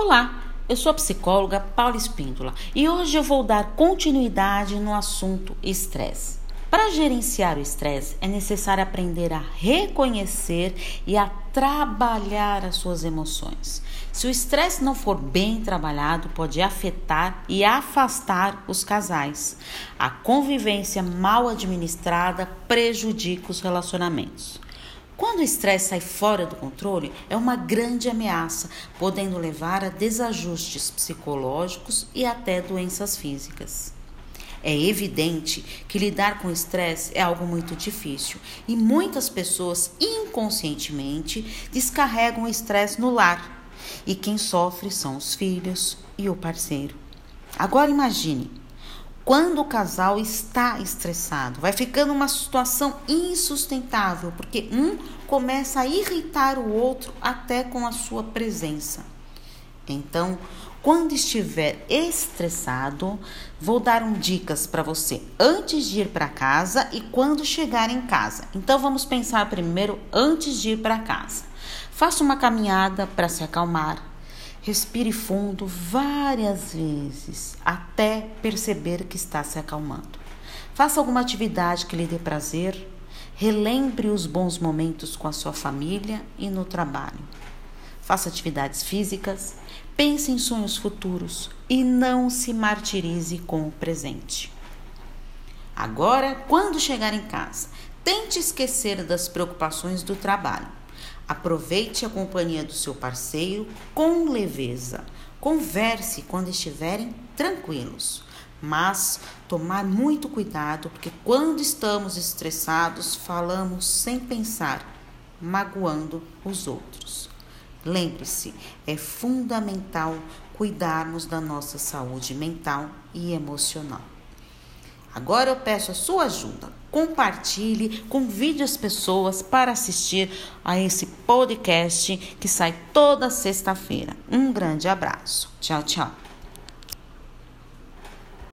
Olá, eu sou a psicóloga Paula Espíndola e hoje eu vou dar continuidade no assunto estresse. Para gerenciar o estresse, é necessário aprender a reconhecer e a trabalhar as suas emoções. Se o estresse não for bem trabalhado, pode afetar e afastar os casais. A convivência mal administrada prejudica os relacionamentos. Quando o estresse sai fora do controle, é uma grande ameaça, podendo levar a desajustes psicológicos e até doenças físicas. É evidente que lidar com estresse é algo muito difícil e muitas pessoas inconscientemente descarregam o estresse no lar. E quem sofre são os filhos e o parceiro. Agora imagine quando o casal está estressado, vai ficando uma situação insustentável, porque um começa a irritar o outro até com a sua presença. Então, quando estiver estressado, vou dar um dicas para você antes de ir para casa e quando chegar em casa. Então vamos pensar primeiro antes de ir para casa. Faça uma caminhada para se acalmar. Respire fundo várias vezes até perceber que está se acalmando. Faça alguma atividade que lhe dê prazer. Relembre os bons momentos com a sua família e no trabalho. Faça atividades físicas. Pense em sonhos futuros e não se martirize com o presente. Agora, quando chegar em casa, tente esquecer das preocupações do trabalho. Aproveite a companhia do seu parceiro com leveza. Converse quando estiverem tranquilos. Mas tomar muito cuidado, porque quando estamos estressados, falamos sem pensar, magoando os outros. Lembre-se, é fundamental cuidarmos da nossa saúde mental e emocional. Agora eu peço a sua ajuda. Compartilhe, convide as pessoas para assistir a esse podcast que sai toda sexta-feira. Um grande abraço. Tchau, tchau.